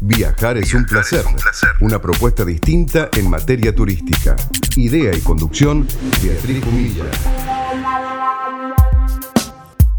Viajar es un placer. Una propuesta distinta en materia turística. Idea y conducción, Beatriz Humilla.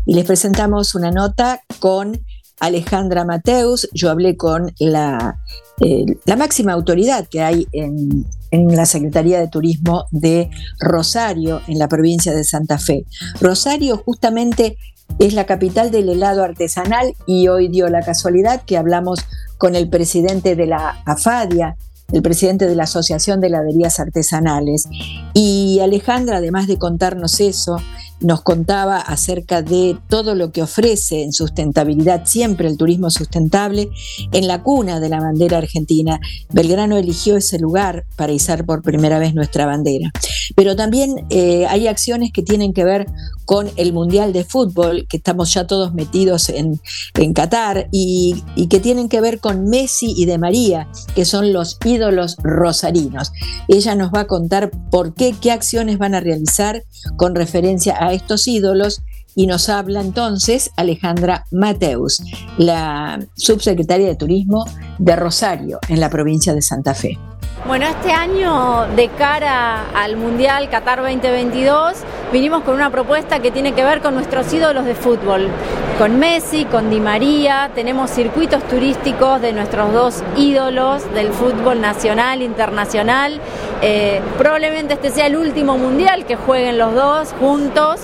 Y les presentamos una nota con Alejandra Mateus. Yo hablé con la, eh, la máxima autoridad que hay en, en la Secretaría de Turismo de Rosario, en la provincia de Santa Fe. Rosario justamente es la capital del helado artesanal y hoy dio la casualidad que hablamos con el presidente de la AFADIA, el presidente de la Asociación de Heladerías Artesanales. Y Alejandra, además de contarnos eso, nos contaba acerca de todo lo que ofrece en sustentabilidad siempre el turismo sustentable en la cuna de la bandera argentina. Belgrano eligió ese lugar para izar por primera vez nuestra bandera. Pero también eh, hay acciones que tienen que ver con el Mundial de Fútbol, que estamos ya todos metidos en, en Qatar, y, y que tienen que ver con Messi y de María, que son los ídolos rosarinos. Ella nos va a contar por qué, qué acciones van a realizar con referencia a estos ídolos y nos habla entonces Alejandra Mateus, la subsecretaria de Turismo de Rosario, en la provincia de Santa Fe. Bueno, este año de cara al Mundial Qatar 2022 vinimos con una propuesta que tiene que ver con nuestros ídolos de fútbol, con Messi, con Di María, tenemos circuitos turísticos de nuestros dos ídolos del fútbol nacional, internacional. Eh, probablemente este sea el último Mundial que jueguen los dos juntos.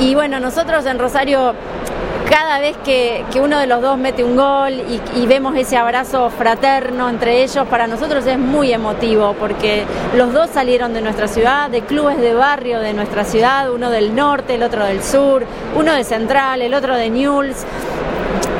Y bueno, nosotros en Rosario cada vez que, uno de los dos mete un gol y, vemos ese abrazo fraterno entre ellos, para nosotros es muy emotivo porque los dos salieron de nuestra ciudad, de clubes de barrio de nuestra ciudad, uno del norte, el otro del sur, uno de Central, el otro de Newell's.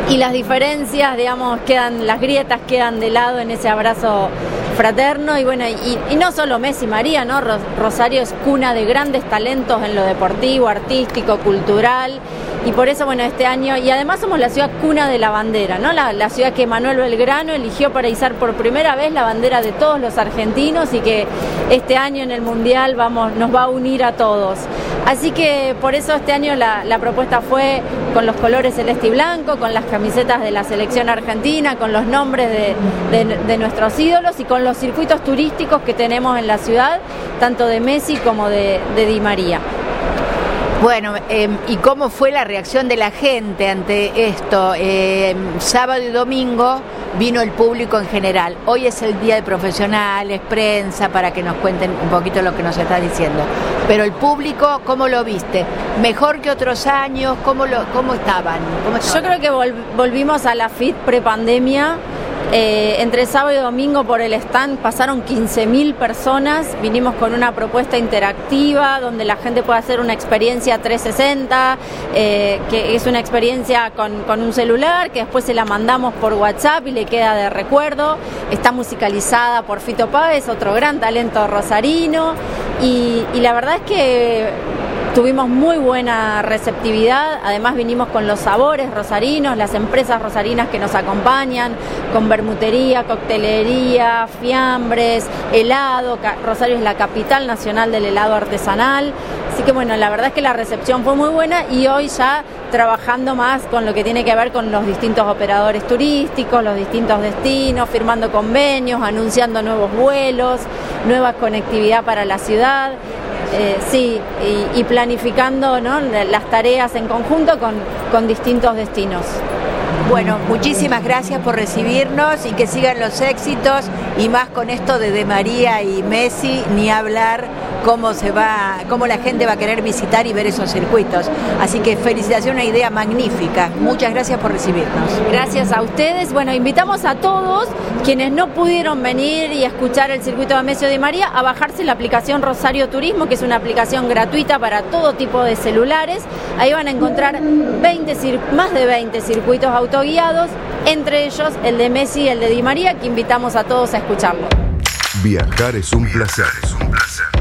Y las diferencias, digamos, quedan, las grietas quedan de lado en ese abrazo fraterno y bueno, y, no solo Messi María, ¿no? Rosario es cuna de grandes talentos en lo deportivo, artístico, cultural y por eso, bueno, este año, y además somos la ciudad cuna de la bandera, ¿no? La, ciudad que Manuel Belgrano eligió para izar por primera vez la bandera de todos los argentinos y que este año en el Mundial vamos, nos va a unir a todos. Así que por eso este año la, propuesta fue con los colores celeste y blanco, con las camisetas de la selección argentina, con los nombres de, nuestros ídolos y con los circuitos turísticos que tenemos en la ciudad, tanto de Messi como de Di María. Bueno, em, ¿y cómo fue la reacción de la gente ante esto? Em, sábado y domingo vino el público en general. Hoy es el día de profesionales, prensa, para que nos cuenten un poquito lo que nos está diciendo. Pero el público, ¿cómo lo viste? ¿Mejor que otros años? ¿Cómo, lo, cómo estaban? Yo creo que volvimos a la FIT prepandemia eh, entre sábado y domingo por el stand pasaron 15.000 personas, vinimos con una propuesta interactiva donde la gente puede hacer una experiencia 360, eh, que es una experiencia con, un celular, que después se la mandamos por WhatsApp y le queda de recuerdo. Está musicalizada por Fito Páez, otro gran talento rosarino, y la verdad es que Tuvimos muy buena receptividad, además vinimos con los sabores rosarinos, las empresas rosarinas que nos acompañan, con bermutería, coctelería, fiambres, helado. Rosario es la capital nacional del helado artesanal. Así que bueno, la verdad es que la recepción fue muy buena y hoy ya trabajando más con lo que tiene que ver con los distintos operadores turísticos, los distintos destinos, firmando convenios, anunciando nuevos vuelos, nueva conectividad para la ciudad. Eh, sí, y, planificando las tareas en conjunto con, con distintos destinos. Bueno, muchísimas gracias por recibirnos y que sigan los éxitos y más con esto de De María y Messi, ni hablar cómo se va, cómo la gente va a querer visitar y ver esos circuitos. Así que felicitación, una idea magnífica. Muchas gracias por recibirnos. Gracias a ustedes. Bueno, invitamos a todos quienes no pudieron venir y escuchar el circuito de Messi de María a bajarse la aplicación Rosario Turismo, que es una aplicación gratuita para todo tipo de celulares. Ahí van a encontrar 20, más de 20 circuitos autoguiados, entre ellos el de Messi y el de Di María, que invitamos a todos a escucharlo. Viajar es un placer. Es un placer.